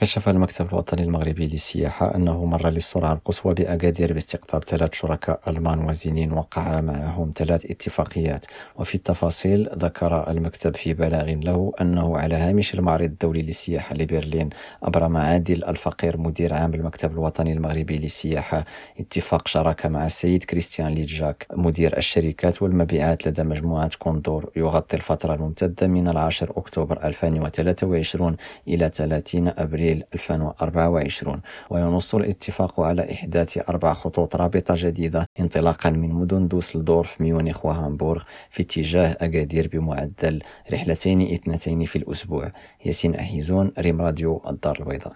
كشف المكتب الوطني المغربي للسياحة أنه مر للسرعة القصوى بأكادير باستقطاب ثلاث شركاء ألمان وزينين وقع معهم ثلاث اتفاقيات. وفي التفاصيل ذكر المكتب في بلاغ له أنه على هامش المعرض الدولي للسياحة لبرلين أبرم عادل الفقير مدير عام المكتب الوطني المغربي للسياحة اتفاق شراكة مع السيد كريستيان ليجاك مدير الشركات والمبيعات لدى مجموعة كوندور. يغطي الفترة الممتدة من العاشر أكتوبر 2023 إلى 30 أبريل أبريل 2024 وينص الاتفاق على إحداث أربع خطوط رابطة جديدة انطلاقا من مدن دوسلدورف ميونخ وهامبورغ في اتجاه أكادير بمعدل رحلتين اثنتين في الأسبوع. ياسين أحيزون ريم راديو الدار البيضاء.